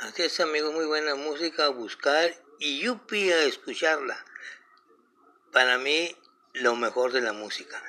Así es, amigo, muy buena música a buscar y yupi a escucharla. Para mí, lo mejor de la música.